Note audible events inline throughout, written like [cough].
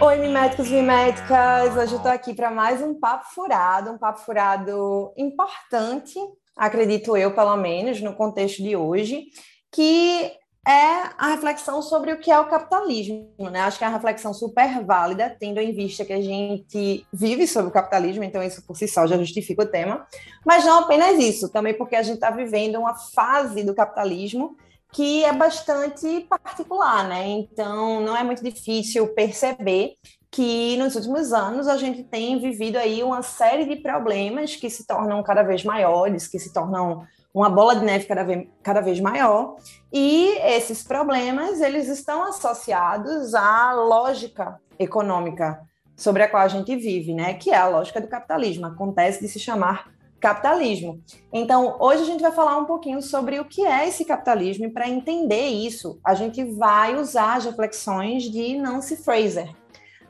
Oi, miméticos e miméticas! Hoje eu estou aqui para mais um papo furado, um papo furado importante, acredito eu, pelo menos, no contexto de hoje, que é a reflexão sobre o que é o capitalismo, né? Acho que é uma reflexão super válida, tendo em vista que a gente vive sobre o capitalismo, então isso por si só já justifica o tema, mas não apenas isso, também porque a gente está vivendo uma fase do capitalismo que é bastante particular, né? Então, não é muito difícil perceber que nos últimos anos a gente tem vivido aí uma série de problemas que se tornam cada vez maiores, que se tornam uma bola de neve cada vez, cada vez maior, e esses problemas eles estão associados à lógica econômica sobre a qual a gente vive, né? Que é a lógica do capitalismo. Acontece de se chamar capitalismo. Então, hoje a gente vai falar um pouquinho sobre o que é esse capitalismo e para entender isso, a gente vai usar as reflexões de Nancy Fraser.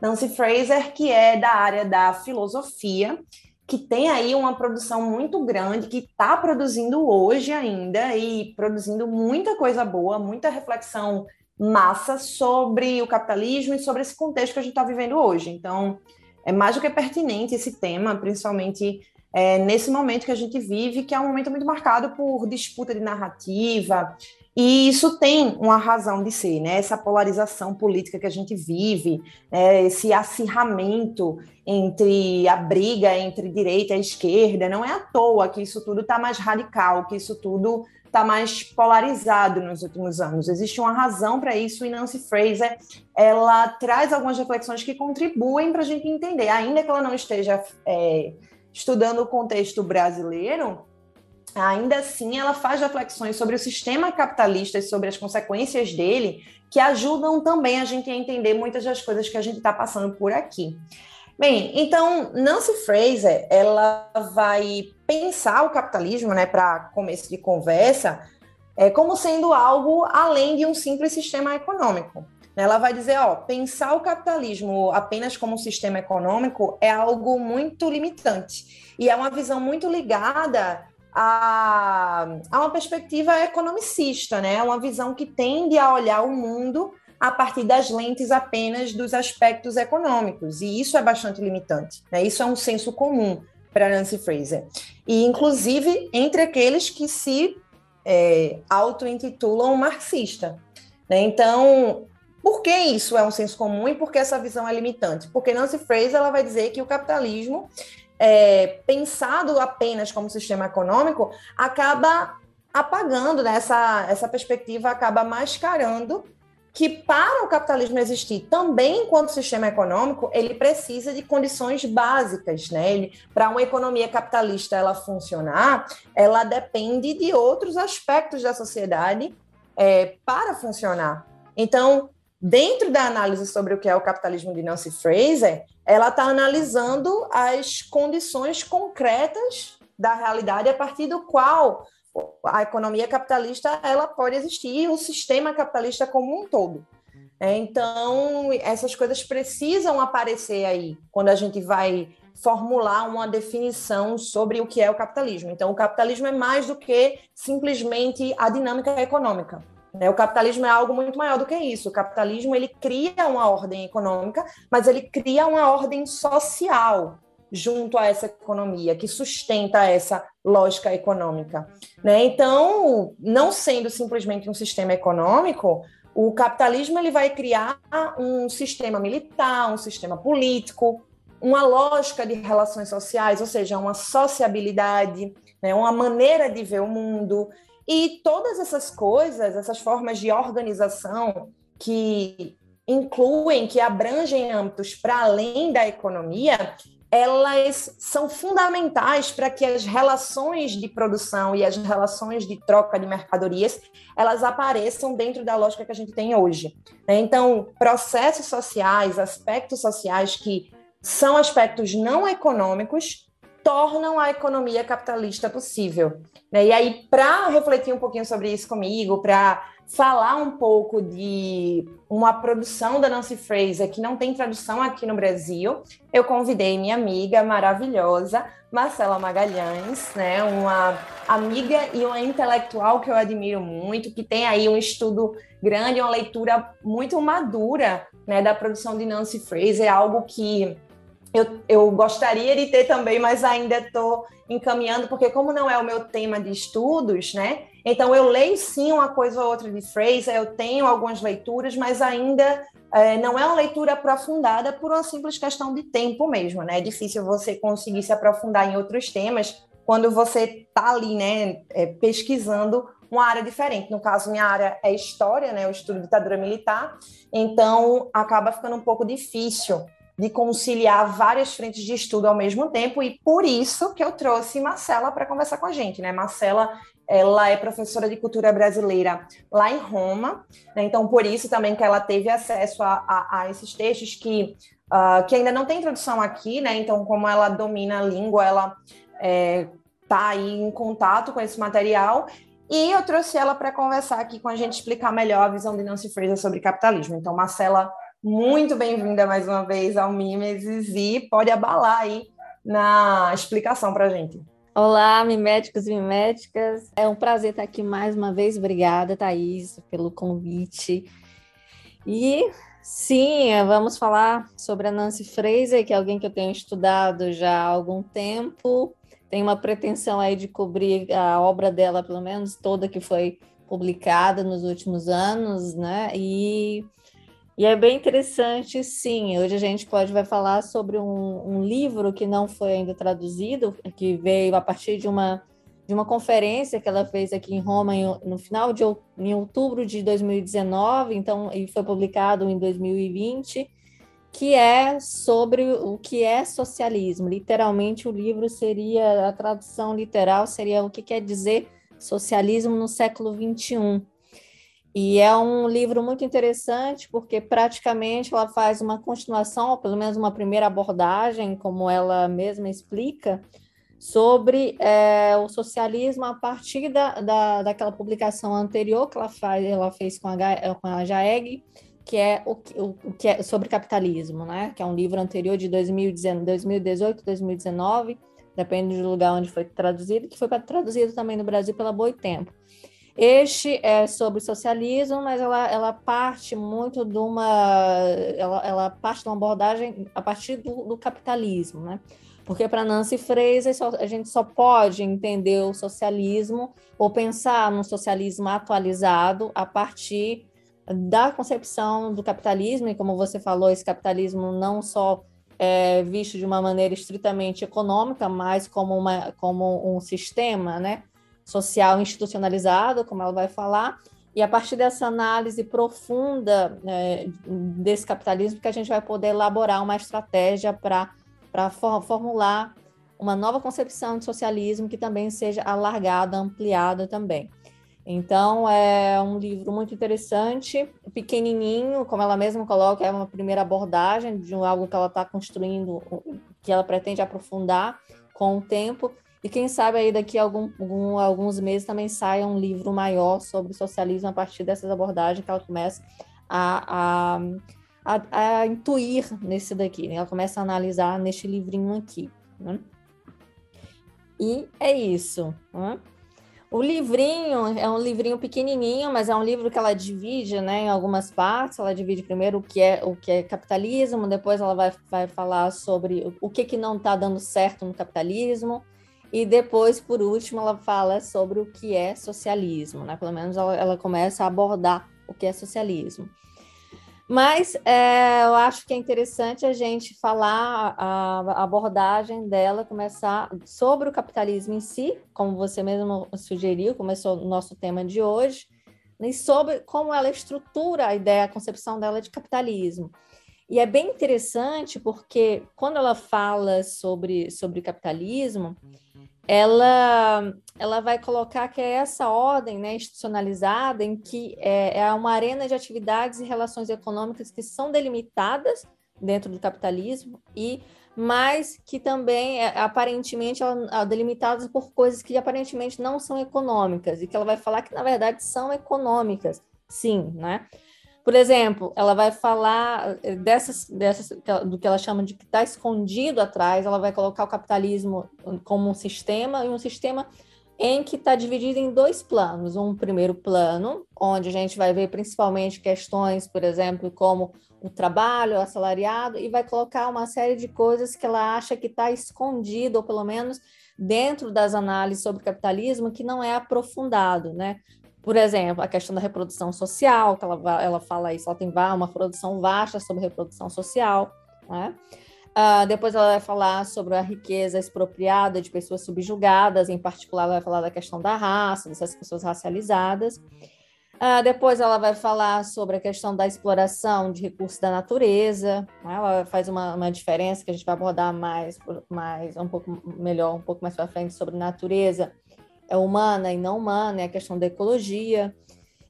Nancy Fraser, que é da área da filosofia, que tem aí uma produção muito grande, que está produzindo hoje ainda e produzindo muita coisa boa, muita reflexão massa sobre o capitalismo e sobre esse contexto que a gente está vivendo hoje. Então, é mais do que pertinente esse tema, principalmente é, nesse momento que a gente vive, que é um momento muito marcado por disputa de narrativa, e isso tem uma razão de ser, né? Essa polarização política que a gente vive, né? esse acirramento entre a briga entre direita e esquerda, não é à toa que isso tudo está mais radical, que isso tudo está mais polarizado nos últimos anos. Existe uma razão para isso e Nancy Fraser ela traz algumas reflexões que contribuem para a gente entender, ainda que ela não esteja é, estudando o contexto brasileiro, ainda assim ela faz reflexões sobre o sistema capitalista e sobre as consequências dele, que ajudam também a gente a entender muitas das coisas que a gente está passando por aqui. Bem, então Nancy Fraser ela vai pensar o capitalismo, né, para começo de conversa, é, como sendo algo além de um simples sistema econômico. Ela vai dizer, ó, pensar o capitalismo apenas como um sistema econômico é algo muito limitante e é uma visão muito ligada a, a uma perspectiva economicista, né? Uma visão que tende a olhar o mundo a partir das lentes apenas dos aspectos econômicos e isso é bastante limitante. Né? Isso é um senso comum para Nancy Fraser e inclusive entre aqueles que se é, auto-intitulam marxista. Né? Então por que isso é um senso comum e por que essa visão é limitante? Porque Nancy Fraser ela vai dizer que o capitalismo, é, pensado apenas como sistema econômico, acaba apagando né? essa, essa perspectiva, acaba mascarando que para o capitalismo existir também enquanto sistema econômico, ele precisa de condições básicas, né? Para uma economia capitalista ela funcionar, ela depende de outros aspectos da sociedade é, para funcionar. Então, dentro da análise sobre o que é o capitalismo de Nancy Fraser, ela está analisando as condições concretas da realidade a partir do qual a economia capitalista ela pode existir, o sistema capitalista como um todo. É, então, essas coisas precisam aparecer aí quando a gente vai formular uma definição sobre o que é o capitalismo. Então, o capitalismo é mais do que simplesmente a dinâmica econômica. Né? O capitalismo é algo muito maior do que isso. O capitalismo ele cria uma ordem econômica, mas ele cria uma ordem social junto a essa economia que sustenta essa lógica econômica. Né? Então, não sendo simplesmente um sistema econômico, o capitalismo ele vai criar um sistema militar, um sistema político, uma lógica de relações sociais, ou seja, uma sociabilidade, né? uma maneira de ver o mundo. E todas essas coisas, essas formas de organização que incluem, que abrangem âmbitos para além da economia, elas são fundamentais para que as relações de produção e as relações de troca de mercadorias elas apareçam dentro da lógica que a gente tem hoje. Né? Então, processos sociais, aspectos sociais que são aspectos não econômicos, tornam a economia capitalista possível. Né? E aí, para refletir um pouquinho sobre isso comigo, para falar um pouco de uma produção da Nancy Fraser que não tem tradução aqui no Brasil, eu convidei minha amiga maravilhosa, Marcela Magalhães, né, uma amiga e uma intelectual que eu admiro muito, que tem aí um estudo grande, uma leitura muito madura né, da produção de Nancy Fraser, algo que eu, eu gostaria de ter também, mas ainda estou encaminhando, porque como não é o meu tema de estudos, né? Então eu leio sim uma coisa ou outra de Fraser, eu tenho algumas leituras, mas ainda é, não é uma leitura aprofundada por uma simples questão de tempo mesmo, né? É difícil você conseguir se aprofundar em outros temas quando você está ali, né, é, pesquisando uma área diferente. No caso, minha área é história, né, o estudo de ditadura militar, então acaba ficando um pouco difícil de conciliar várias frentes de estudo ao mesmo tempo e por isso que eu trouxe Marcela para conversar com a gente, né? Marcela, ela é professora de cultura brasileira lá em Roma, né? então por isso também que ela teve acesso a, a, a esses textos que, uh, que ainda não tem tradução aqui, né? Então como ela domina a língua, ela é, tá aí em contato com esse material e eu trouxe ela para conversar aqui com a gente, explicar melhor a visão de Nancy Fraser sobre capitalismo. Então, Marcela, muito bem-vinda mais uma vez ao Mimesis e pode abalar aí na explicação para a gente. Olá, miméticos e miméticas. É um prazer estar aqui mais uma vez. Obrigada, Thaís, pelo convite. E sim, vamos falar sobre a Nancy Fraser, que é alguém que eu tenho estudado já há algum tempo. Tenho uma pretensão aí de cobrir a obra dela, pelo menos toda que foi publicada nos últimos anos, né? E e é bem interessante, sim. Hoje a gente pode vai falar sobre um, um, livro que não foi ainda traduzido, que veio a partir de uma de uma conferência que ela fez aqui em Roma em, no final de em outubro de 2019, então e foi publicado em 2020, que é sobre o que é socialismo. Literalmente o livro seria a tradução literal seria o que quer dizer socialismo no século 21. E é um livro muito interessante porque praticamente ela faz uma continuação, ou pelo menos uma primeira abordagem, como ela mesma explica, sobre é, o socialismo a partir da, da, daquela publicação anterior que ela, faz, ela fez com a, com a Jaeg, que é o, o, que é sobre capitalismo, né? Que é um livro anterior de 2018, 2019, depende do lugar onde foi traduzido, que foi traduzido também no Brasil pela Boitempo. Este é sobre socialismo, mas ela, ela parte muito de uma. Ela, ela parte de uma abordagem a partir do, do capitalismo, né? Porque para Nancy Fraser, a gente só pode entender o socialismo ou pensar no socialismo atualizado a partir da concepção do capitalismo, e como você falou, esse capitalismo não só é visto de uma maneira estritamente econômica, mas como, uma, como um sistema, né? Social institucionalizado, como ela vai falar, e a partir dessa análise profunda é, desse capitalismo que a gente vai poder elaborar uma estratégia para for, formular uma nova concepção de socialismo que também seja alargada, ampliada também. Então, é um livro muito interessante, pequenininho, como ela mesma coloca, é uma primeira abordagem de algo que ela está construindo, que ela pretende aprofundar com o tempo, e quem sabe aí daqui a algum, algum, alguns meses também saia um livro maior sobre socialismo a partir dessas abordagens que ela começa a, a, a, a intuir nesse daqui, né? Ela começa a analisar neste livrinho aqui. Né? E é isso. Né? O livrinho é um livrinho pequenininho, mas é um livro que ela divide né, em algumas partes. Ela divide primeiro o que é o que é capitalismo, depois ela vai, vai falar sobre o que, que não está dando certo no capitalismo, e depois, por último, ela fala sobre o que é socialismo, né? Pelo menos ela, ela começa a abordar o que é socialismo. Mas é, eu acho que é interessante a gente falar a, abordagem dela, começar sobre o capitalismo em si, como você mesmo sugeriu, começou o nosso tema de hoje, e sobre como ela estrutura a ideia, a concepção dela de capitalismo. E é bem interessante porque quando ela fala sobre, sobre capitalismo, ela, ela vai colocar que é essa ordem né, institucionalizada em que é, é uma arena de atividades e relações econômicas que são delimitadas dentro do capitalismo e mas que também é, aparentemente ela, delimitadas por coisas que aparentemente não são econômicas e que ela vai falar que na verdade são econômicas sim, né? Por exemplo, ela vai falar eh, dessas, dessas do que ela chama de que está escondido atrás, ela vai colocar o capitalismo como um sistema e um sistema em que está dividido em dois planos. Um primeiro plano, onde a gente vai ver principalmente questões, por exemplo, como o trabalho o assalariado, e vai colocar uma série de coisas que ela acha que está escondido, ou pelo menos dentro das análises sobre capitalismo, que não é aprofundado, né? Por exemplo, a questão da reprodução social, que ela, ela fala isso, ela tem uma produção vasta sobre reprodução social, né? Uh, depois ela vai falar sobre a riqueza expropriada de pessoas subjugadas, em particular ela vai falar da questão da raça, dessas pessoas racializadas. Uh, depois ela vai falar sobre a questão da exploração de recursos da natureza. Né? Ela faz uma, uma, diferença que a gente vai abordar mais, mais um pouco melhor, um pouco mais para frente sobre natureza é humana e não humana, é a questão da ecologia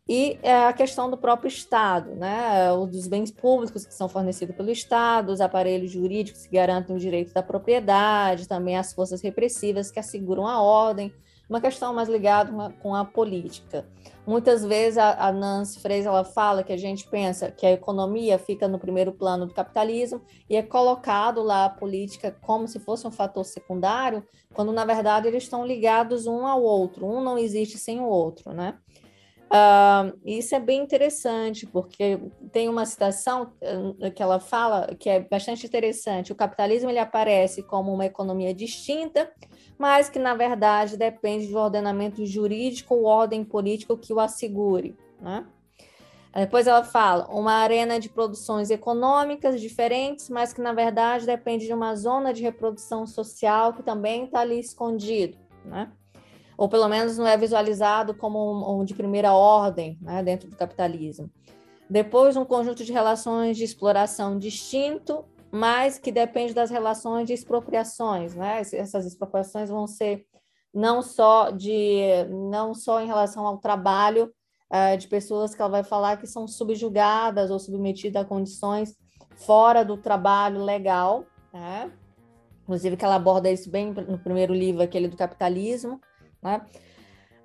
e é a questão do próprio Estado, né? Dos bens públicos que são fornecidos pelo Estado, os aparelhos jurídicos que garantem o direito da propriedade, também as forças repressivas que asseguram a ordem, uma questão mais ligada com a política. Muitas vezes a, a Nancy Fraser ela fala que a gente pensa que a economia fica no primeiro plano do capitalismo e é colocado lá a política como se fosse um fator secundário, quando na verdade eles estão ligados um ao outro, um não existe sem o outro, né? Uh, isso é bem interessante, porque tem uma citação uh, que ela fala que é bastante interessante. O capitalismo ele aparece como uma economia distinta, mas que, na verdade, depende de um ordenamento jurídico ou ordem política que o assegure. Né? Depois ela fala uma arena de produções econômicas diferentes, mas que, na verdade, depende de uma zona de reprodução social que também está ali escondido. Né? Ou pelo menos não é visualizado como um, um de primeira ordem né, dentro do capitalismo. Depois, um conjunto de relações de exploração distinto, mas que depende das relações de expropriações. Né? Essas expropriações vão ser não só de não só em relação ao trabalho uh, de pessoas que ela vai falar que são subjugadas ou submetidas a condições fora do trabalho legal, né? inclusive que ela aborda isso bem no primeiro livro, aquele do capitalismo, né?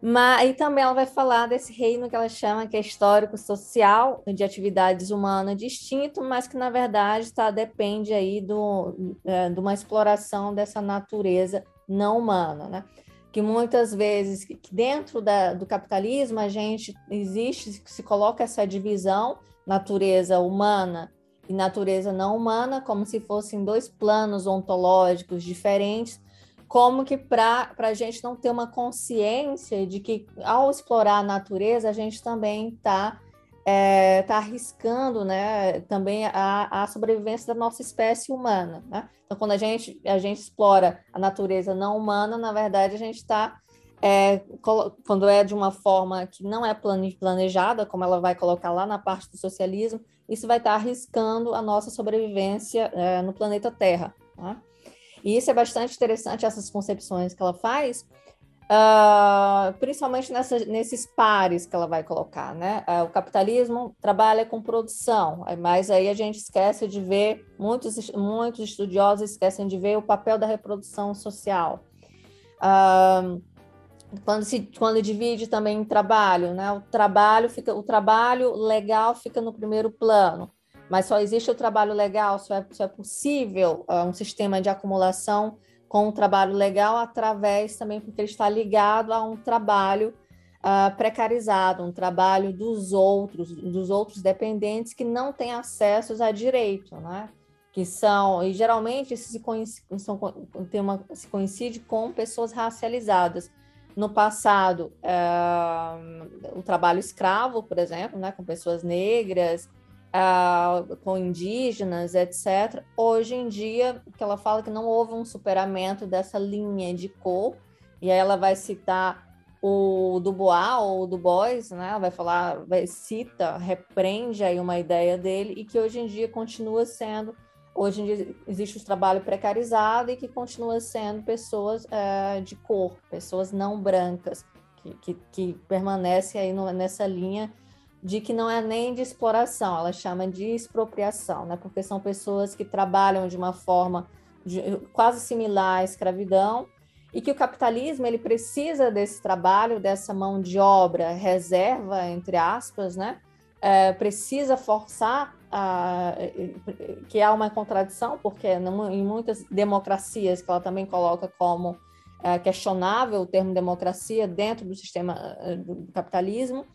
Mas, e também ela vai falar desse reino que ela chama que é histórico-social, de atividades humanas distinto, mas que na verdade tá, depende aí do, é, de uma exploração dessa natureza não humana, né? Que muitas vezes, que dentro da, do capitalismo, a gente existe, se coloca essa divisão, natureza humana e natureza não humana, como se fossem dois planos ontológicos diferentes, como que para a gente não ter uma consciência de que ao explorar a natureza a gente também está é, tá arriscando né, também a, a sobrevivência da nossa espécie humana. Né? Então, quando a gente, a gente explora a natureza não humana, na verdade, a gente está, é, quando é de uma forma que não é planejada, como ela vai colocar lá na parte do socialismo, isso vai estar tá arriscando a nossa sobrevivência é, no planeta Terra. Né? E isso é bastante interessante, essas concepções que ela faz, uh, principalmente nessa, nesses pares que ela vai colocar, né? Uh, o capitalismo trabalha com produção, mas aí a gente esquece de ver, muitos, muitos estudiosos esquecem de ver o papel da reprodução social. Uh, quando se quando divide também em trabalho, né? O trabalho fica o trabalho legal fica no primeiro plano mas só existe o trabalho legal, só é, só é possível uh, um sistema de acumulação com o trabalho legal através também porque ele está ligado a um trabalho uh, precarizado, um trabalho dos outros, dos outros dependentes que não têm acessos a direito, né? Que são, e geralmente se, coincide, são, tem uma, se coincide com pessoas racializadas. No passado, uh, o trabalho escravo, por exemplo, né, com pessoas negras, uh, com indígenas, etc. Hoje em dia, que ela fala que não houve um superamento dessa linha de cor, e aí ela vai citar o Dubois ou Du Bois, né? Ela vai falar, vai, cita, repreende aí uma ideia dele e que hoje em dia continua sendo, hoje em dia existe o trabalho precarizado e que continua sendo pessoas uh, de cor, pessoas não brancas, que, que, que permanecem aí no, nessa linha de que não é nem de exploração, ela chama de expropriação, né? Porque são pessoas que trabalham de uma forma de, quase similar à escravidão e que o capitalismo ele precisa desse trabalho, dessa mão de obra reserva, entre aspas, né? É, precisa forçar a, que há uma contradição, porque em muitas democracias, que ela também coloca como é, questionável o termo democracia dentro do sistema é, do capitalismo,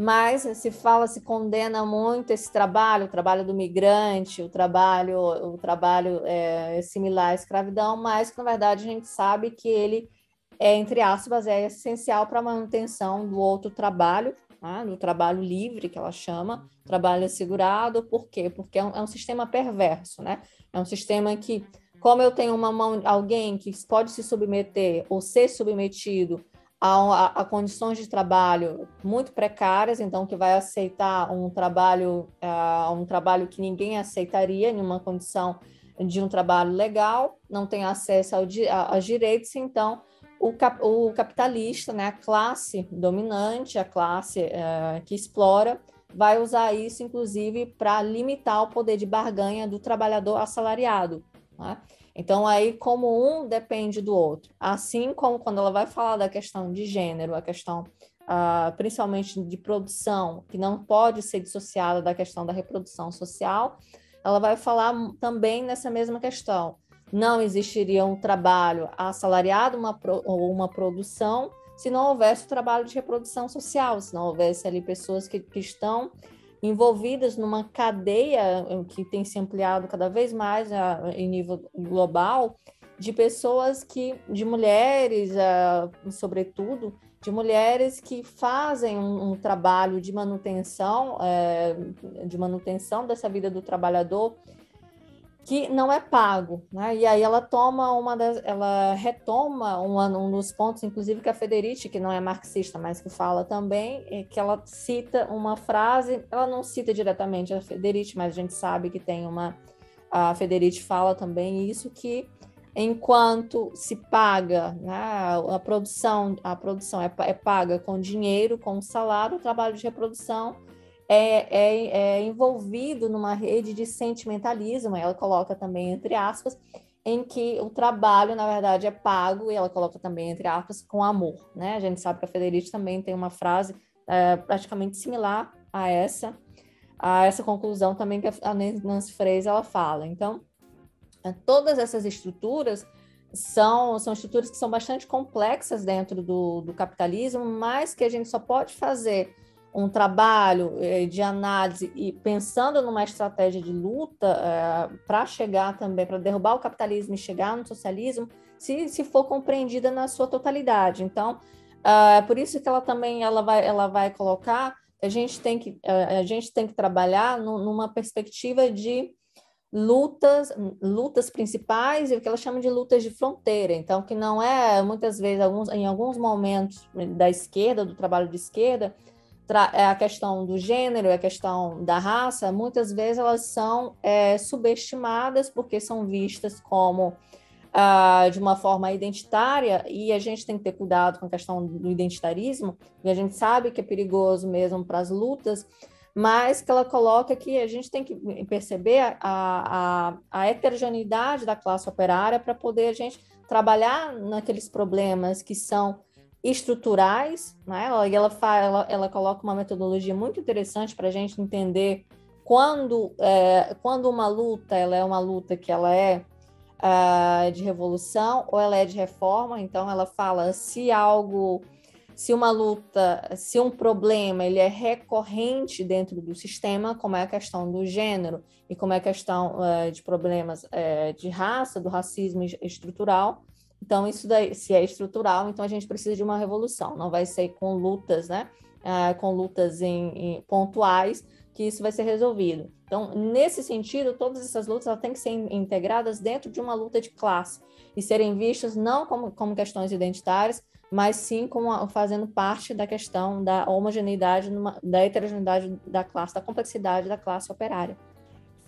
mas se fala, se condena muito esse trabalho, o trabalho do migrante, o trabalho, o trabalho é, similar à escravidão, mas que na verdade a gente sabe que ele é entre aspas é essencial para a manutenção do outro trabalho, né, do trabalho livre que ela chama, trabalho assegurado. Por quê? Porque é um, é um sistema perverso, né? É um sistema que como eu tenho uma mão, alguém que pode se submeter ou ser submetido a, a, condições de trabalho muito precárias, então que vai aceitar um trabalho, uh, um trabalho que ninguém aceitaria em uma condição de um trabalho legal, não tem acesso ao, a, aos direitos, então o, cap, o, capitalista, né, a classe dominante, a classe uh, que explora, vai usar isso, inclusive, para limitar o poder de barganha do trabalhador assalariado. Né? Então, aí, como um depende do outro, assim como quando ela vai falar da questão de gênero, a questão uh, principalmente de produção, que não pode ser dissociada da questão da reprodução social, ela vai falar também nessa mesma questão. Não existiria um trabalho assalariado uma pro, ou uma produção se não houvesse o trabalho de reprodução social, se não houvesse ali pessoas que, que estão envolvidas numa cadeia eh, que tem se ampliado cada vez mais a, em nível global de pessoas que, de mulheres, uh, sobretudo, de mulheres que fazem um, um trabalho de manutenção, uh, de manutenção dessa vida do trabalhador que não é pago, né? E aí ela toma uma das, ela retoma uma, um dos pontos, inclusive que a Federici, que não é marxista, mas que fala também, é que ela cita uma frase, ela não cita diretamente a Federici, mas a gente sabe que tem uma a Federici fala também isso que enquanto se paga né, a produção, a produção é, é paga com dinheiro, com salário, o trabalho de reprodução é, é, é envolvido numa rede de sentimentalismo, ela coloca também entre aspas, em que o trabalho, na verdade, é pago, e ela coloca também, entre aspas, com amor. Né? A gente sabe que a Federici também tem uma frase é, praticamente similar a essa, a essa conclusão também que a Nancy Fraser ela fala. Então, é, todas essas estruturas são, são estruturas que são bastante complexas dentro do, do capitalismo, mas que a gente só pode fazer um trabalho eh, de análise e pensando numa estratégia de luta eh, para chegar também, para derrubar o capitalismo e chegar no socialismo, se, se for compreendida na sua totalidade. Então, ah, é por isso que ela também ela vai, ela vai colocar a gente tem que, eh, a gente tem que trabalhar numa perspectiva de lutas, lutas principais e o que ela chama de lutas de fronteira. Então, que não é muitas vezes alguns, em alguns momentos da esquerda, do trabalho de esquerda, a questão do gênero, é a questão da raça, muitas vezes elas são é, subestimadas porque são vistas como ah, de uma forma identitária e a gente tem que ter cuidado com a questão do identitarismo, e a gente sabe que é perigoso mesmo para as lutas, mas que ela coloca que a gente tem que perceber a, a, a heterogeneidade da classe operária para poder a gente trabalhar naqueles problemas que são estruturais, né? E ela, ela, ela coloca uma metodologia muito interessante para a gente entender quando, é, quando uma luta ela é uma luta que ela é uh, de revolução ou ela é de reforma. Então ela fala se algo, se uma luta, se um problema ele é recorrente dentro do sistema, como é a questão do gênero e como é a questão uh, de problemas uh, de raça, do racismo estrutural, então, isso daí, se é estrutural, então a gente precisa de uma revolução. Não vai ser com lutas, né? Ah, com lutas em, em, pontuais que isso vai ser resolvido. Então, nesse sentido, todas essas lutas têm que ser integradas dentro de uma luta de classe e serem vistas não como, como questões identitárias, mas sim como fazendo parte da questão da homogeneidade, numa, da heterogeneidade da classe, da complexidade da classe operária.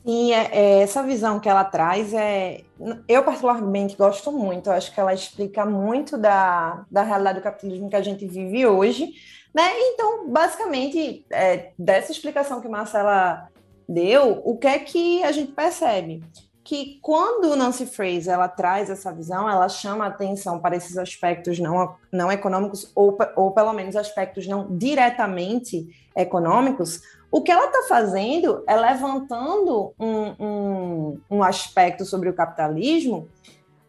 Sim, é, é, essa visão que ela traz é. Eu, particularmente, gosto muito. Eu acho que ela explica muito da, da realidade do capitalismo que a gente vive hoje. Né? Então, basicamente, é, dessa explicação que Marcela deu, o que é que a gente percebe? que quando Nancy Fraser ela traz essa visão, ela chama atenção para esses aspectos não, não econômicos, ou, ou pelo menos aspectos não diretamente econômicos, o que ela está fazendo é levantando um, um, um, aspecto sobre o capitalismo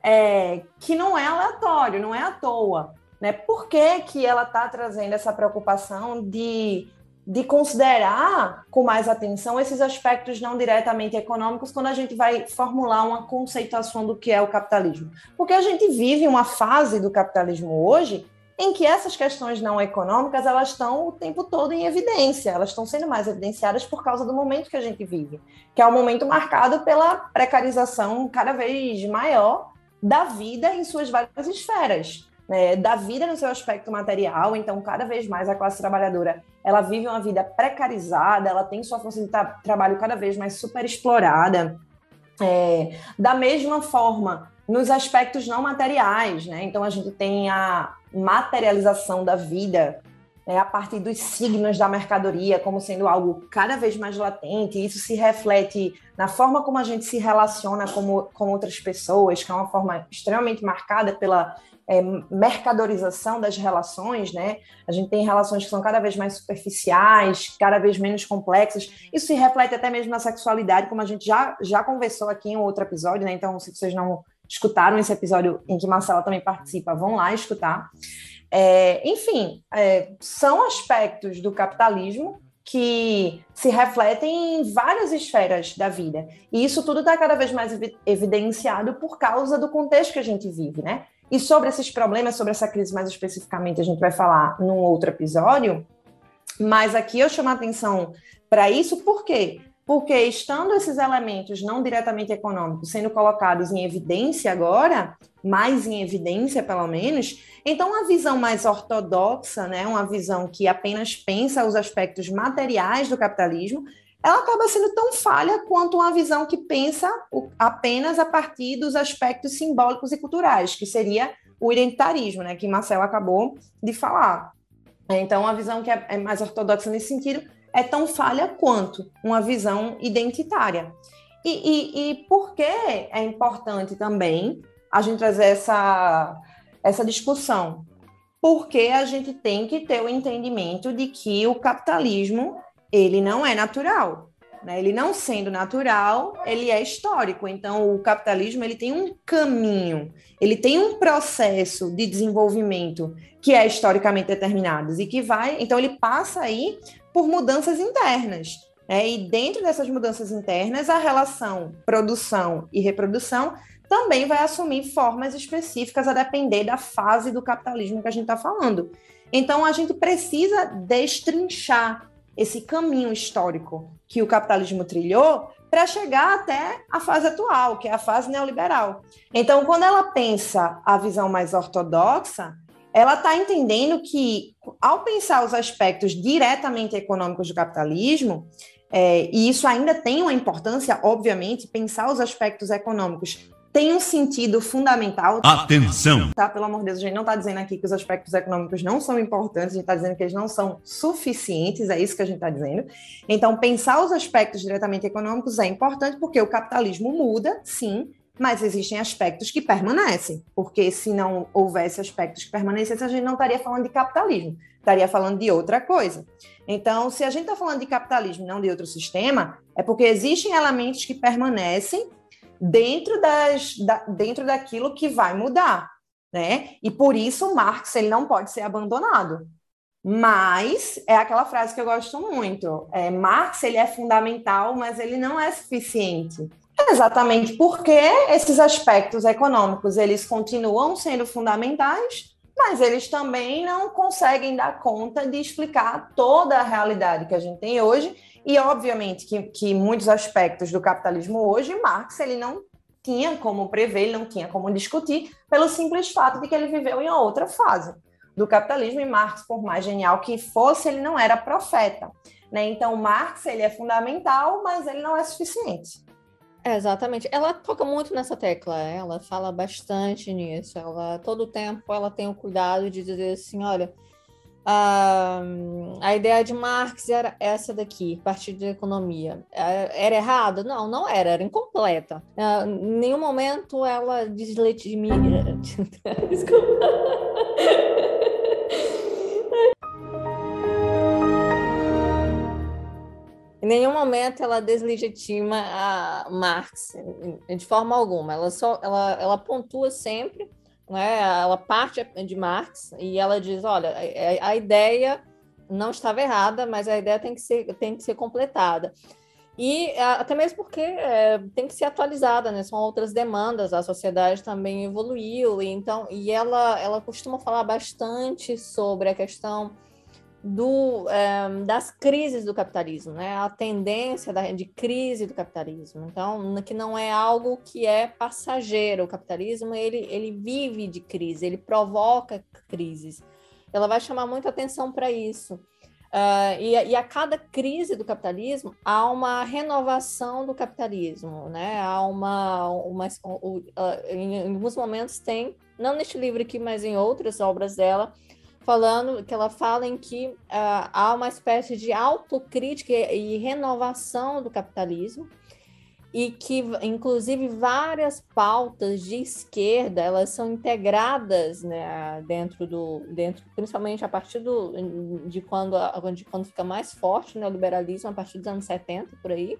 é, que não é aleatório, não é à toa. Né? Por que, que ela está trazendo essa preocupação de de considerar com mais atenção esses aspectos não diretamente econômicos quando a gente vai formular uma conceituação do que é o capitalismo. Porque a gente vive uma fase do capitalismo hoje em que essas questões não econômicas elas estão o tempo todo em evidência, elas estão sendo mais evidenciadas por causa do momento que a gente vive, que é um momento marcado pela precarização cada vez maior da vida em suas várias esferas né, da vida no seu aspecto material. Então, cada vez mais a classe trabalhadora ela vive uma vida precarizada, ela tem sua força de tra trabalho cada vez mais super explorada. É, da mesma forma, nos aspectos não materiais, né? Então, a gente tem a materialização da vida né, a partir dos signos da mercadoria como sendo algo cada vez mais latente. Isso se reflete na forma como a gente se relaciona com, com outras pessoas, que é uma forma extremamente marcada pela é, mercadorização das relações, né? A gente tem relações que são cada vez mais superficiais, cada vez menos complexas. Isso se reflete até mesmo na sexualidade, como a gente já, já conversou aqui em outro episódio, né? Então, se vocês não escutaram esse episódio em que Marcela também participa, vão lá escutar. É, enfim, é, são aspectos do capitalismo que se refletem em várias esferas da vida. E isso tudo está cada vez mais evidenciado por causa do contexto que a gente vive, né? E sobre esses problemas, sobre essa crise mais especificamente, a gente vai falar num outro episódio. Mas aqui eu chamo a atenção para isso, por quê? Porque estando esses elementos não diretamente econômicos sendo colocados em evidência agora, mais em evidência pelo menos, então uma visão mais ortodoxa, né, uma visão que apenas pensa os aspectos materiais do capitalismo, ela acaba sendo tão falha quanto uma visão que pensa apenas a partir dos aspectos simbólicos e culturais, que seria o identitarismo, né, que Marcelo acabou de falar. Então, a visão que é, é mais ortodoxa nesse sentido é tão falha quanto uma visão identitária. E, e, e por que é importante também a gente trazer essa, essa discussão? Porque a gente tem que ter o entendimento de que o capitalismo ele não é natural. Né? Ele não sendo natural, ele é histórico. Então, o capitalismo ele tem um caminho, ele tem um processo de desenvolvimento que é historicamente determinado e que vai. Então, ele passa aí por mudanças internas. Né? E dentro dessas mudanças internas, a relação produção e reprodução também vai assumir formas específicas a depender da fase do capitalismo que a gente está falando. Então, a gente precisa destrinchar esse caminho histórico que o capitalismo trilhou para chegar até a fase atual, que é a fase neoliberal. Então, quando ela pensa a visão mais ortodoxa, ela está entendendo que, ao pensar os aspectos diretamente econômicos do capitalismo, é, e isso ainda tem uma importância, obviamente, pensar os aspectos econômicos tem um sentido fundamental. Atenção! Tá, pelo amor de Deus, a gente não está dizendo aqui que os aspectos econômicos não são importantes, a gente está dizendo que eles não são suficientes, é isso que a gente está dizendo. Então, pensar os aspectos diretamente econômicos é importante porque o capitalismo muda, sim, mas existem aspectos que permanecem, porque se não houvesse aspectos que permanecessem, a gente não estaria falando de capitalismo, estaria falando de outra coisa. Então, se a gente está falando de capitalismo, não de outro sistema, é porque existem elementos que permanecem dentro, das, da, dentro daquilo que vai mudar, né? E por isso Marx ele não pode ser abandonado. Mas é aquela frase que eu gosto muito. É, Marx ele é fundamental, mas ele não é suficiente. Exatamente porque esses aspectos econômicos eles continuam sendo fundamentais, mas eles também não conseguem dar conta de explicar toda a realidade que a gente tem hoje e, obviamente, que, que muitos aspectos do capitalismo hoje, Marx ele não tinha como prever, ele não tinha como discutir, pelo simples fato de que ele viveu em outra fase do capitalismo e Marx, por mais genial que fosse, ele não era profeta. Né? Então, Marx ele é fundamental, mas ele não é suficiente. Exatamente. Ela toca muito nessa tecla, ela fala bastante nisso. Ela todo tempo ela tem o cuidado de dizer assim, olha, a, a ideia de Marx era essa daqui, partido de economia. É, era errada? Não, não era, era incompleta. É, em nenhum momento ela deslegitimia. [laughs] Desculpa. Nenhum momento ela deslegitima a Marx, de forma alguma. Ela só ela, ela pontua sempre né? Ela parte de Marx e ela diz, olha, a, a ideia não estava errada, mas a ideia tem que ser, tem que ser completada. E até mesmo porque é, tem que ser atualizada, né? São outras demandas, a sociedade também evoluiu, e então, e ela, ela costuma falar bastante sobre a questão do, é, das crises do capitalismo, né? A tendência da, de crise do capitalismo. Então, que não é algo que é passageiro. O capitalismo ele, ele vive de crise, ele provoca crises. Ela vai chamar muita atenção para isso. Uh, e, e, a cada crise do capitalismo há uma renovação do capitalismo, né? Há uma, uma uh, em alguns momentos tem, não neste livro aqui, mas em outras obras dela, falando que ela fala em que uh, há uma espécie de autocrítica e renovação do capitalismo e que inclusive várias pautas de esquerda elas são integradas né, dentro do dentro principalmente a partir do, de quando de quando fica mais forte né, o liberalismo a partir dos anos 70 por aí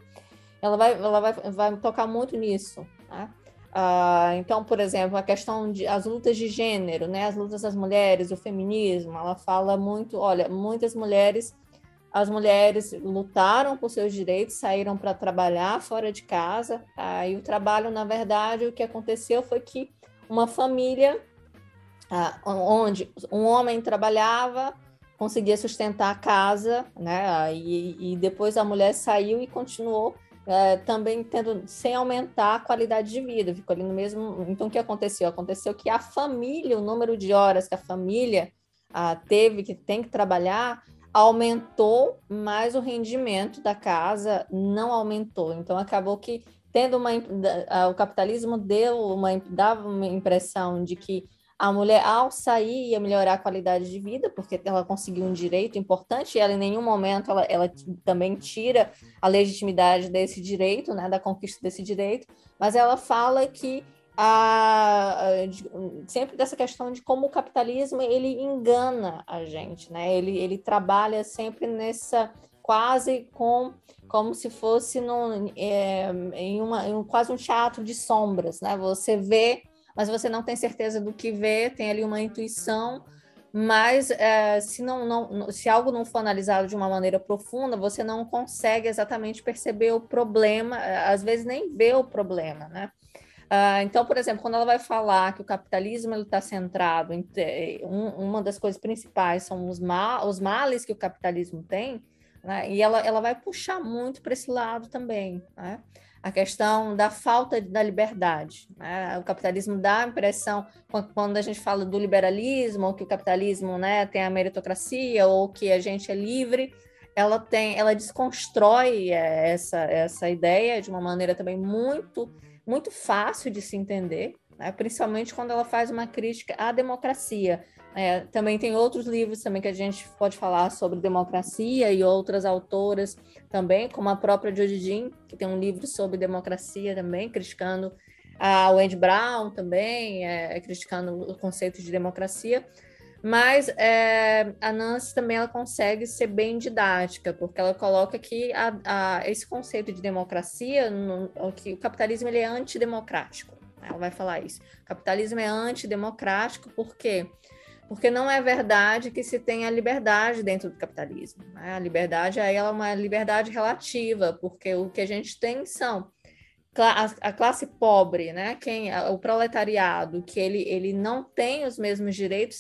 ela vai ela vai, vai tocar muito nisso né? Uh, então, por exemplo, a questão de as lutas de gênero, né, as lutas das mulheres, o feminismo, ela fala muito, olha, muitas mulheres, as mulheres lutaram por seus direitos, saíram para trabalhar fora de casa, tá? e o trabalho, na verdade, o que aconteceu foi que uma família uh, onde um homem trabalhava, conseguia sustentar a casa, né, e, e depois a mulher saiu e continuou é, também tendo sem aumentar a qualidade de vida, ficou ali no mesmo. Então, o que aconteceu? Aconteceu que a família, o número de horas que a família ah, teve, que tem que trabalhar, aumentou, mas o rendimento da casa não aumentou. Então, acabou que tendo uma o capitalismo deu uma dava uma impressão de que a mulher, ao sair, ia melhorar a qualidade de vida, porque ela conseguiu um direito importante, e ela em nenhum momento ela, ela também tira a legitimidade desse direito, né, da conquista desse direito, mas ela fala que a, a, sempre dessa questão de como o capitalismo ele engana a gente, né? Ele, ele trabalha sempre nessa quase com como se fosse no, é, em, uma, em um, quase um teatro de sombras, né? Você vê mas você não tem certeza do que vê, tem ali uma intuição, mas é, se, não, não, se algo não for analisado de uma maneira profunda, você não consegue exatamente perceber o problema, é, às vezes nem vê o problema, né? Uh, então, por exemplo, quando ela vai falar que o capitalismo está centrado em um, uma das coisas principais são os, mal, os males que o capitalismo tem, né? e ela, ela vai puxar muito para esse lado também. Né? A questão da falta da liberdade. Né? O capitalismo dá a impressão, quando a gente fala do liberalismo, ou que o capitalismo né, tem a meritocracia, ou que a gente é livre, ela tem, ela desconstrói é, essa, essa ideia de uma maneira também muito, muito fácil de se entender, né? principalmente quando ela faz uma crítica à democracia. É, também tem outros livros também que a gente pode falar sobre democracia e outras autoras também, como a própria Jodie Jean, que tem um livro sobre democracia também, criticando a Wendy Brown também, é, criticando o conceito de democracia. Mas é, a Nancy também ela consegue ser bem didática, porque ela coloca que a, a, esse conceito de democracia, no, que o capitalismo ele é antidemocrático. Ela vai falar isso. Capitalismo é antidemocrático porque quê? porque não é verdade que se tenha liberdade dentro do capitalismo. Né? A liberdade aí ela é uma liberdade relativa, porque o que a gente tem são a classe pobre, né? Quem o proletariado, que ele, ele não tem os mesmos direitos,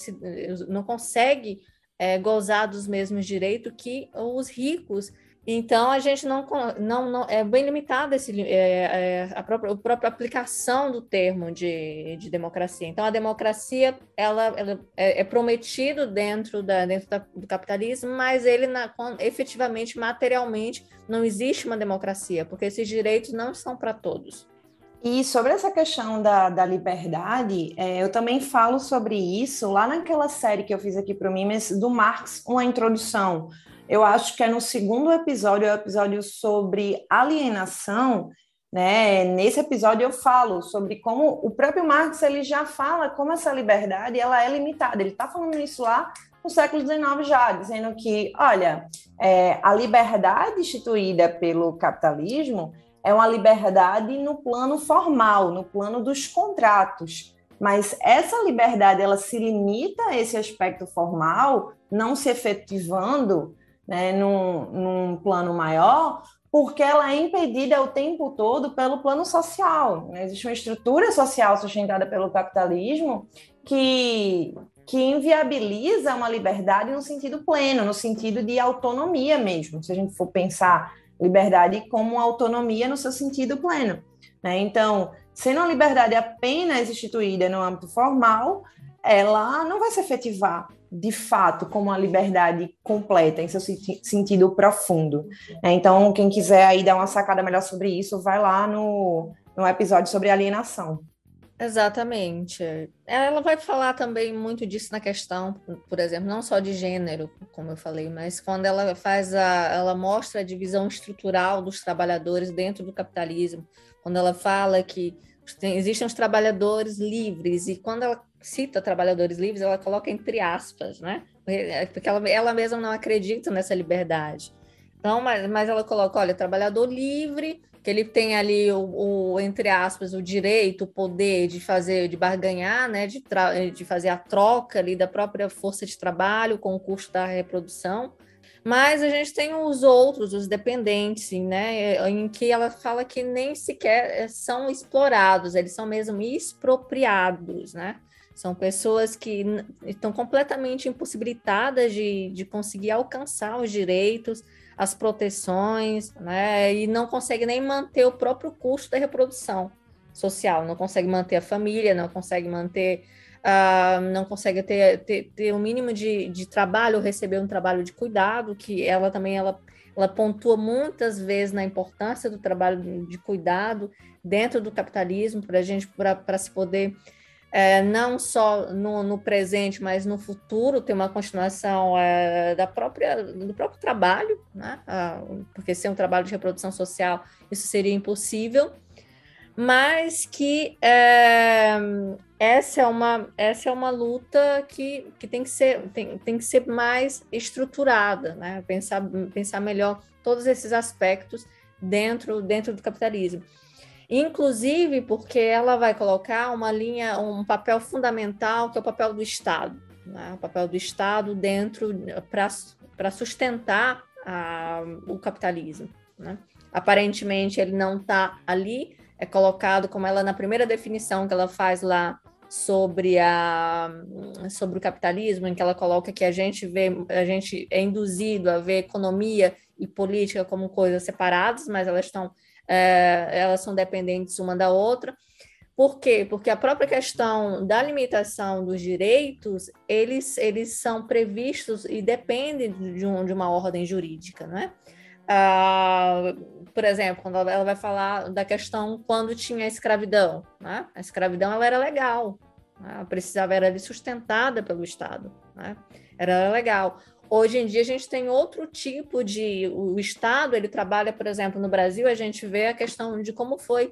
não consegue é, gozar dos mesmos direitos que os ricos então a gente não, não, não é bem limitado esse é, é, a, própria, a própria aplicação do termo de, de democracia. Então a democracia ela, ela é, é prometido dentro da dentro da, do capitalismo, mas ele na, efetivamente materialmente não existe uma democracia porque esses direitos não são para todos. E sobre essa questão da, da liberdade, é, eu também falo sobre isso lá naquela série que eu fiz aqui para o Mimes, do Marx, uma introdução. Eu acho que é no segundo episódio, é o episódio sobre alienação, né? Nesse episódio eu falo sobre como o próprio Marx ele já fala como essa liberdade ela é limitada. Ele está falando isso lá no século XIX já, dizendo que, olha, é, a liberdade instituída pelo capitalismo é uma liberdade no plano formal, no plano dos contratos. Mas essa liberdade ela se limita a esse aspecto formal, não se efetivando né, num, num plano maior, porque ela é impedida o tempo todo pelo plano social. Né? Existe uma estrutura social sustentada pelo capitalismo que, que inviabiliza uma liberdade no sentido pleno, no sentido de autonomia mesmo, se a gente for pensar liberdade como autonomia no seu sentido pleno. Né? Então, sendo a liberdade apenas instituída no âmbito formal, ela não vai se efetivar de fato como uma liberdade completa em seu sentido profundo. Né? Então, quem quiser aí dar uma sacada melhor sobre isso, vai lá no, no episódio sobre alienação. Exatamente. Ela vai falar também muito disso na questão, por exemplo, não só de gênero, como eu falei, mas quando ela faz a, ela mostra a divisão estrutural dos trabalhadores dentro do capitalismo, quando ela fala que tem, existem os trabalhadores livres e quando ela cita trabalhadores livres, ela coloca entre aspas, né? Porque ela, ela mesma não acredita nessa liberdade. Então, mas, mas ela coloca, olha, trabalhador livre que ele tem ali o, o, entre aspas o direito, o poder de fazer, de barganhar, né, de, de fazer a troca ali da própria força de trabalho com o custo da reprodução. Mas a gente tem os outros, os dependentes, né, em que ela fala que nem sequer são explorados, eles são mesmo expropriados, né? São pessoas que estão completamente impossibilitadas de, de conseguir alcançar os direitos, as proteções, né? E não consegue nem manter o próprio custo da reprodução social, não consegue manter a família, não consegue manter, uh, não consegue ter, ter, ter um mínimo de, de trabalho, receber um trabalho de cuidado, que ela também ela, ela pontua muitas vezes na importância do trabalho de cuidado dentro do capitalismo para a gente para se poder é, não só no, no, presente, mas no futuro, ter uma continuação é, da própria, do próprio trabalho, né? Ah, porque sem um trabalho de reprodução social isso seria impossível, mas que é, essa, é uma, essa é uma luta que, que tem, que ser, tem, tem que ser mais estruturada, né? pensar, pensar melhor todos esses aspectos dentro, dentro do capitalismo inclusive porque ela vai colocar uma linha, um papel fundamental, que é o papel do Estado, né? o papel do Estado dentro para sustentar a, o capitalismo. Né? Aparentemente ele não está ali, é colocado como ela na primeira definição que ela faz lá sobre a sobre o capitalismo, em que ela coloca que a gente vê, a gente é induzido a ver economia e política como coisas separadas, mas elas estão é, elas são dependentes uma da outra. Por quê? Porque a própria questão da limitação dos direitos, eles, eles são previstos e dependem de, um, de uma ordem jurídica, não é? Ah, por exemplo, quando ela vai falar da questão quando tinha a escravidão, né? a escravidão ela era legal, né? ela precisava era sustentada pelo Estado, né? era legal. Hoje em dia a gente tem outro tipo de o Estado ele trabalha, por exemplo, no Brasil a gente vê a questão de como foi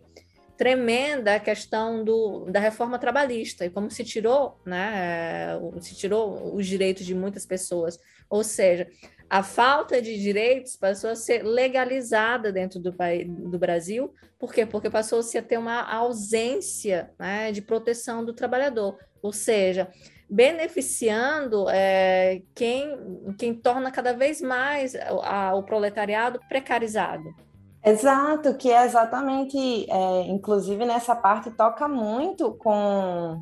tremenda a questão do, da reforma trabalhista e como se tirou, né, se tirou os direitos de muitas pessoas. Ou seja, a falta de direitos passou a ser legalizada dentro do, país, do Brasil. Por quê? Porque passou-se a ter uma ausência né, de proteção do trabalhador. Ou seja, beneficiando é, quem, quem torna cada vez mais a, o proletariado precarizado. Exato, que é exatamente, é, inclusive nessa parte toca muito com,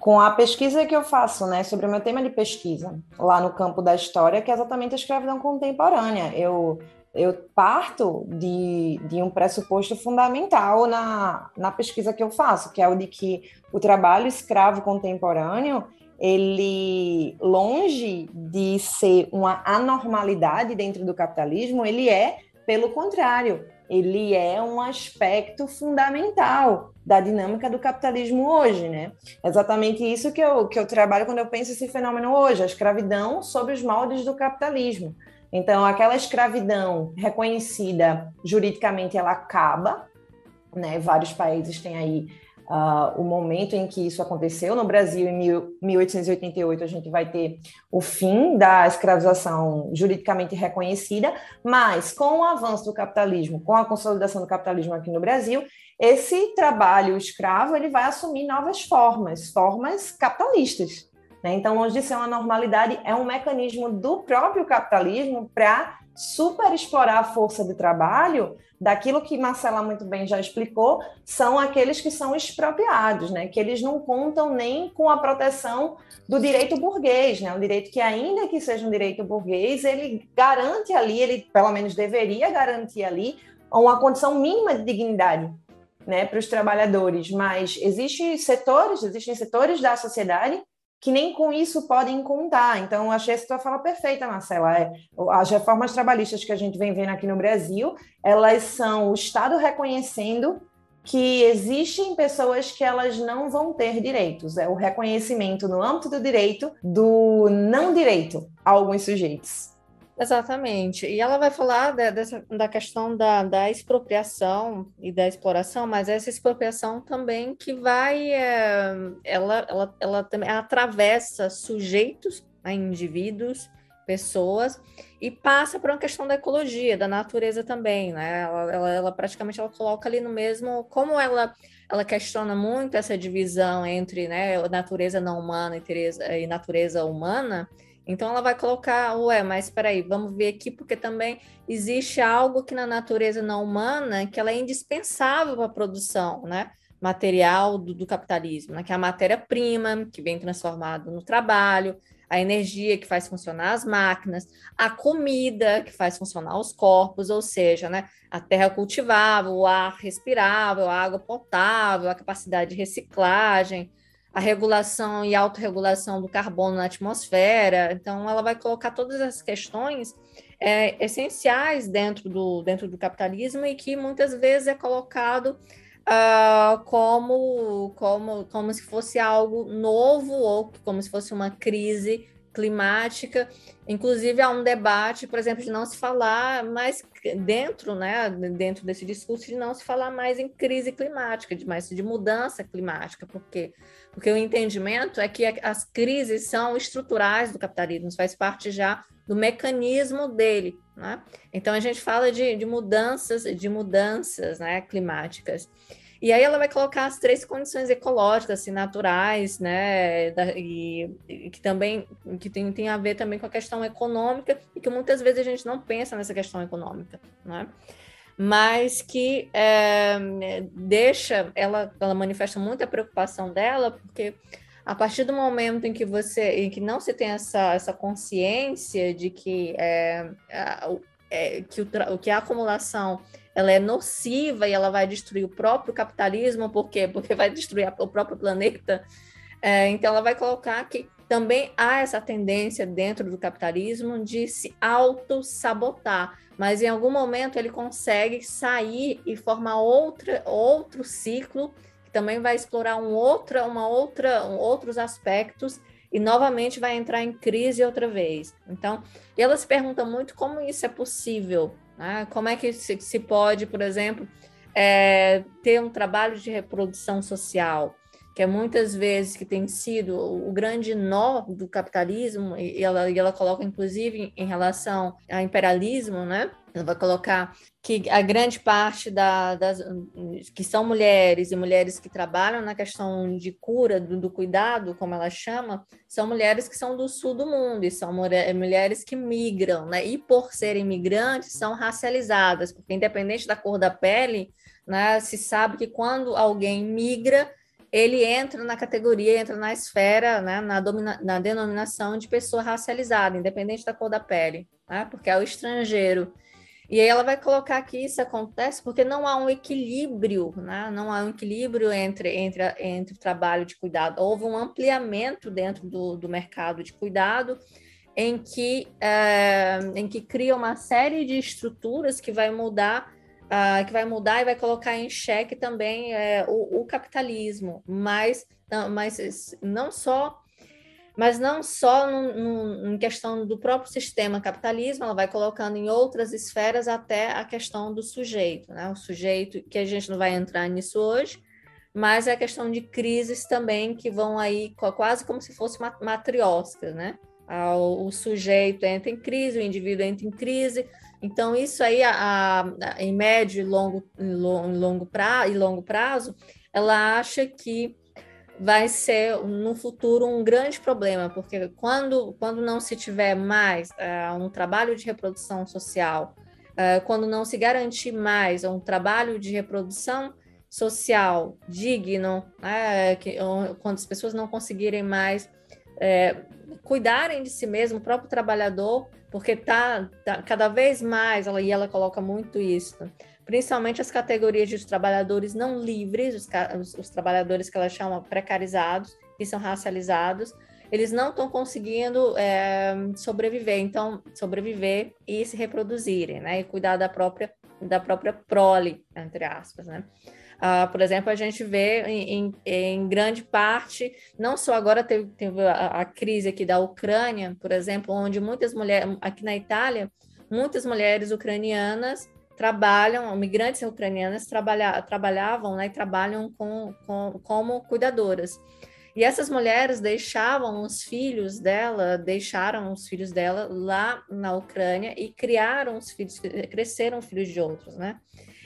com a pesquisa que eu faço, né, sobre o meu tema de pesquisa lá no campo da história, que é exatamente a escravidão contemporânea. Eu, eu parto de, de um pressuposto fundamental na, na pesquisa que eu faço, que é o de que o trabalho escravo contemporâneo ele, longe de ser uma anormalidade dentro do capitalismo, ele é Pelo contrário, ele é um aspecto fundamental da dinâmica do capitalismo hoje, né? Exatamente isso que eu, que eu trabalho quando eu penso esse fenômeno hoje, a escravidão sob os moldes do capitalismo. Então, aquela escravidão reconhecida juridicamente, ela acaba, né? Vários países têm aí uh, o momento em que isso aconteceu. No Brasil, em mil, 1888, a gente vai ter o fim da escravização juridicamente reconhecida, mas com o avanço do capitalismo, com a consolidação do capitalismo aqui no Brasil, esse trabalho escravo ele vai assumir novas formas, formas capitalistas. Né? Então, longe de ser uma normalidade, é um mecanismo do próprio capitalismo para super explorar a força de trabalho daquilo que Marcela muito bem já explicou, são aqueles que são expropriados, né? que eles não contam nem com a proteção do direito burguês, né? um direito que, ainda que seja um direito burguês, ele garante ali, ele pelo menos deveria garantir ali, uma condição mínima de dignidade né, para os trabalhadores, mas existem setores, existem setores da sociedade que nem com isso podem contar. Então, achei essa tua fala perfeita, Marcela. É, as reformas trabalhistas que a gente vem vendo aqui no Brasil, elas são o Estado reconhecendo que existem pessoas que elas não vão ter direitos. É o reconhecimento no âmbito do direito do não direito a alguns sujeitos. Exatamente. E ela vai falar da, dessa, da questão da, da expropriação e da exploração, mas essa expropriação também que vai, é, ela, ela, ela também atravessa sujeitos, né, indivíduos, pessoas, e passa por uma questão da ecologia, da natureza também, né? Ela, ela, ela praticamente ela coloca ali no mesmo, como ela ela questiona muito essa divisão entre né, natureza não humana e, e natureza humana, então ela vai colocar, ué, mas espera aí, vamos ver aqui, porque também existe algo que na natureza não humana que ela é indispensável para a produção, né? Material do, do capitalismo, né? que é a matéria-prima que vem transformada no trabalho, a energia que faz funcionar as máquinas, a comida que faz funcionar os corpos, ou seja, né, a terra cultivável, o ar respirável, a água potável, a capacidade de reciclagem, a regulação e autorregulação do carbono na atmosfera. Então, ela vai colocar todas essas questões é, essenciais dentro do, dentro do capitalismo e que muitas vezes é colocado uh, como, como, como se fosse algo novo ou como se fosse uma crise climática. Inclusive, há um debate, por exemplo, de não se falar mais dentro, né, dentro desse discurso, de não se falar mais em crise climática, de mais de mudança climática, porque porque o entendimento é que as crises são estruturais do capitalismo, faz parte já do mecanismo dele, né? Então a gente fala de, de mudanças, de mudanças, né, climáticas. E aí ela vai colocar as três condições ecológicas, assim, naturais, né, da, e, e, que também que tem, tem a ver também com a questão econômica e que muitas vezes a gente não pensa nessa questão econômica, né? Mas que é, deixa, ela, ela manifesta muita preocupação dela, porque a partir do momento em que você, em que não se tem essa, essa consciência de que, é, é, que, o, que a acumulação ela é nociva e ela vai destruir o próprio capitalismo, por quê? Porque vai destruir o próprio planeta. É, então, ela vai colocar que também há essa tendência dentro do capitalismo de se auto-sabotar, mas em algum momento ele consegue sair e formar outra, outro ciclo que também vai explorar um outra, uma outra, um, outros aspectos e novamente vai entrar em crise outra vez. Então, ela se pergunta muito como isso é possível, né? Como é que se, se pode, por exemplo, é, ter um trabalho de reprodução social, que é muitas vezes que tem sido o grande nó do capitalismo, e ela, e ela coloca inclusive em relação ao imperialismo, né? Ela vai colocar que a grande parte da, das que são mulheres e mulheres que trabalham na questão de cura, do, do, cuidado, como ela chama, são mulheres que são do sul do mundo e são mulher, mulheres que migram, né? E por serem migrantes, são racializadas, porque independente da cor da pele, né, se sabe que quando alguém migra, ele entra na categoria, entra na esfera, né, na, domina, na denominação de pessoa racializada, independente da cor da pele, né, porque é o estrangeiro. E aí ela vai colocar que isso acontece porque não há um equilíbrio, né? não há um equilíbrio entre, entre, entre o trabalho de cuidado. Houve um ampliamento dentro do, do mercado de cuidado em que, é, em que cria uma série de estruturas que vai mudar, uh, que vai mudar e vai colocar em xeque também é, o, o, capitalismo, mas, não, mas não só mas não só no, no, em questão do próprio sistema capitalismo, ela vai colocando em outras esferas até a questão do sujeito, né? O sujeito, que a gente não vai entrar nisso hoje, mas é a questão de crises também que vão aí quase como se fosse uma matriosca, né? O sujeito entra em crise, o indivíduo entra em crise, então isso aí, a, a, em médio e longo, em longo, prazo, e longo prazo, ela acha que vai ser no futuro um grande problema, porque quando, quando não se tiver mais uh, um trabalho de reprodução social, uh, quando não se garantir mais um trabalho de reprodução social digno, uh, que, quando as pessoas não conseguirem mais cuidarem de si mesmo, o próprio trabalhador, porque tá, tá cada vez mais, ela, e ela coloca muito isso, principalmente as categorias de trabalhadores não livres, os, os, os trabalhadores que ela chama precarizados, que são racializados, eles não estão conseguindo é, sobreviver, então sobreviver e se reproduzirem, né, e cuidar da própria da própria prole, entre aspas, né. Uh, por exemplo, a gente vê em, em, em, grande parte, não só agora teve, teve a, a, crise aqui da Ucrânia, por exemplo, onde muitas mulheres, aqui na Itália, muitas mulheres ucranianas trabalham, migrantes ucranianas trabalha, trabalhavam né, e trabalham com, com, como cuidadoras. E essas mulheres deixavam os filhos dela, deixaram os filhos dela lá na Ucrânia e criaram os filhos, cresceram filhos de outros, né?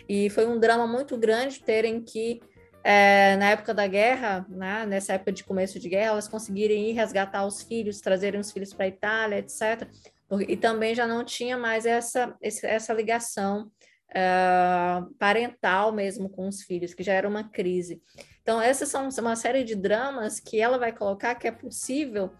E foi um drama muito grande terem que, é, na época da guerra, né, nessa época de começo de guerra, elas conseguirem ir resgatar os filhos, trazerem os filhos para a Itália, etc. E também já não tinha mais essa, essa ligação uh, parental mesmo com os filhos, que já era uma crise. Então, essas são uma série de dramas que ela vai colocar que é possível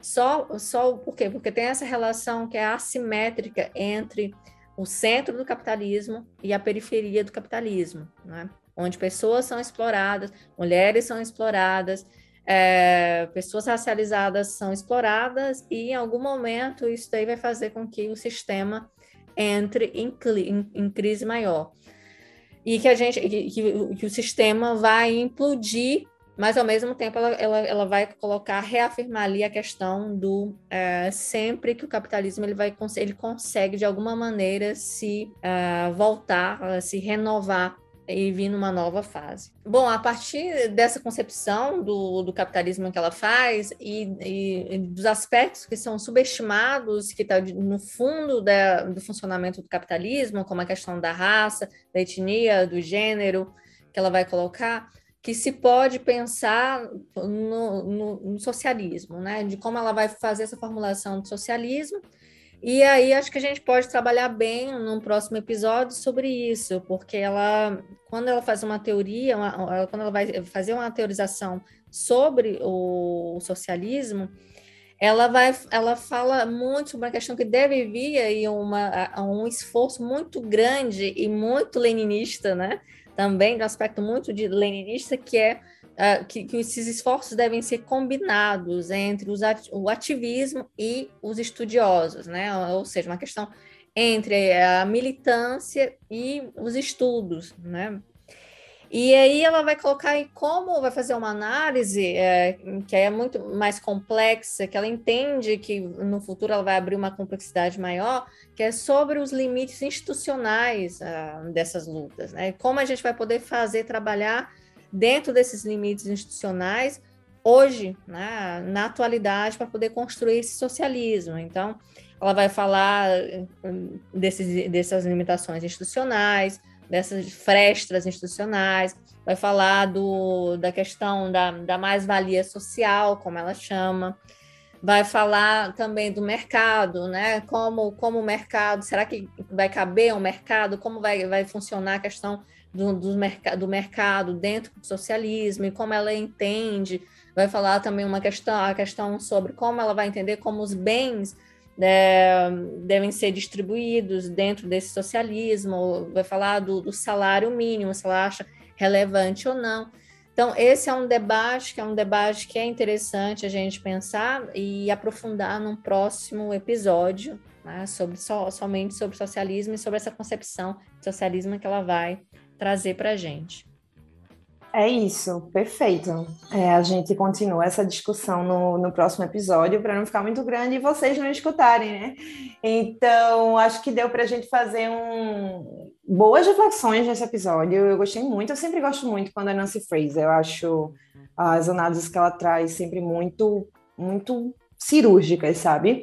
só, só por quê? Porque tem essa relação que é assimétrica entre o centro do capitalismo e a periferia do capitalismo, né? onde pessoas são exploradas, mulheres são exploradas, é, pessoas racializadas são exploradas, e em algum momento isso daí vai fazer com que o sistema entre em, em, em crise maior. E que a gente, que, que, o sistema vai implodir, mas ao mesmo tempo ela, ela, ela vai colocar, reafirmar ali a questão do é, sempre que o capitalismo ele vai ele consegue de alguma maneira se uh, voltar, se renovar e vir numa nova fase. Bom, a partir dessa concepção do, do capitalismo que ela faz e, e, dos aspectos que são subestimados, que está no fundo da, do funcionamento do capitalismo, como a questão da raça, da etnia, do gênero, que ela vai colocar, que se pode pensar no, no, no socialismo, né? De como ela vai fazer essa formulação do socialismo e aí acho que a gente pode trabalhar bem num próximo episódio sobre isso, porque ela, quando ela faz uma teoria, uma, quando ela vai fazer uma teorização sobre o socialismo, ela vai, ela fala muito sobre uma questão que deve vir aí uma, um esforço muito grande e muito leninista, né? Também de um aspecto muito de leninista, que é uh, que, que, esses esforços devem ser combinados entre os, o ativismo e os estudiosos, né? Ou seja, uma questão entre a militância e os estudos, né? E aí ela vai colocar aí como vai fazer uma análise é, que é muito mais complexa, que ela entende que no futuro ela vai abrir uma complexidade maior, que é sobre os limites institucionais uh, dessas lutas, né? Como a gente vai poder fazer trabalhar dentro desses limites institucionais, hoje, né, na atualidade, para poder construir esse socialismo. Então, ela vai falar hum, desses, dessas limitações institucionais, dessas frestas institucionais, vai falar do, da questão da, da mais-valia social, como ela chama, vai falar também do mercado, né? Como, como o mercado, será que vai caber um mercado? Como vai, vai funcionar a questão do, do, merc do mercado dentro do socialismo e como ela entende. Vai falar também uma questão, a questão sobre como ela vai entender como os bens é, devem ser distribuídos dentro desse socialismo. Vai falar do, do salário mínimo, se ela acha relevante ou não. Então, esse é um debate que é um debate que é interessante a gente pensar e aprofundar num próximo episódio, né, sobre so, somente sobre socialismo e sobre essa concepção de socialismo que ela vai trazer para a gente. É isso, perfeito. É, a gente continua essa discussão no, no próximo episódio para não ficar muito grande e vocês não escutarem, né? Então, acho que deu para a gente fazer um... boas reflexões nesse episódio. Eu gostei muito, eu sempre gosto muito quando a Nancy Fraser, eu acho as análises que ela traz sempre muito, muito cirúrgicas, sabe?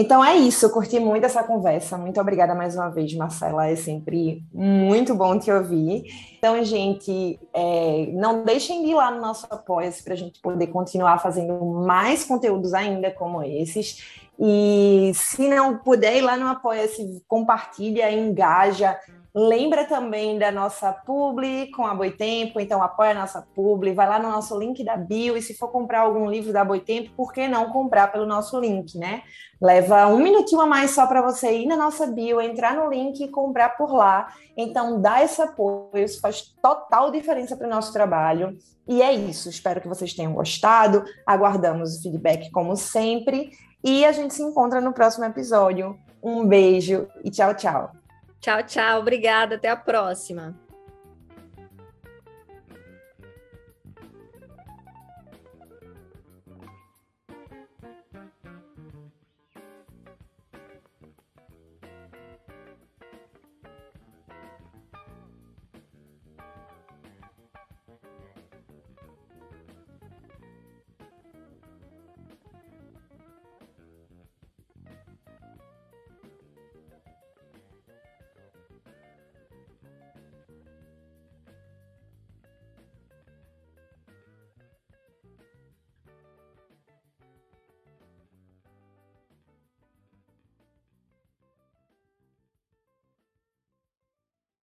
Então é isso, eu curti muito essa conversa. Muito obrigada mais uma vez, Marcela. É sempre muito bom te ouvir. Então, gente, é, não deixem de ir lá no nosso Apoia-se para a gente poder continuar fazendo mais conteúdos ainda como esses. E se não puder ir lá no Apoia-se, compartilha, engaja, Lembra também da nossa publi com a Boitempo, então apoia a nossa publi, vai lá no nosso link da bio e se for comprar algum livro da Boitempo, por que não comprar pelo nosso link, né? Leva um minutinho a mais só para você ir na nossa bio, entrar no link e comprar por lá. Então dá esse apoio, isso faz total diferença para o nosso trabalho. E é isso, espero que vocês tenham gostado. Aguardamos o feedback como sempre e a gente se encontra no próximo episódio. Um beijo e tchau, tchau. Tchau, tchau. Obrigada. Até a próxima.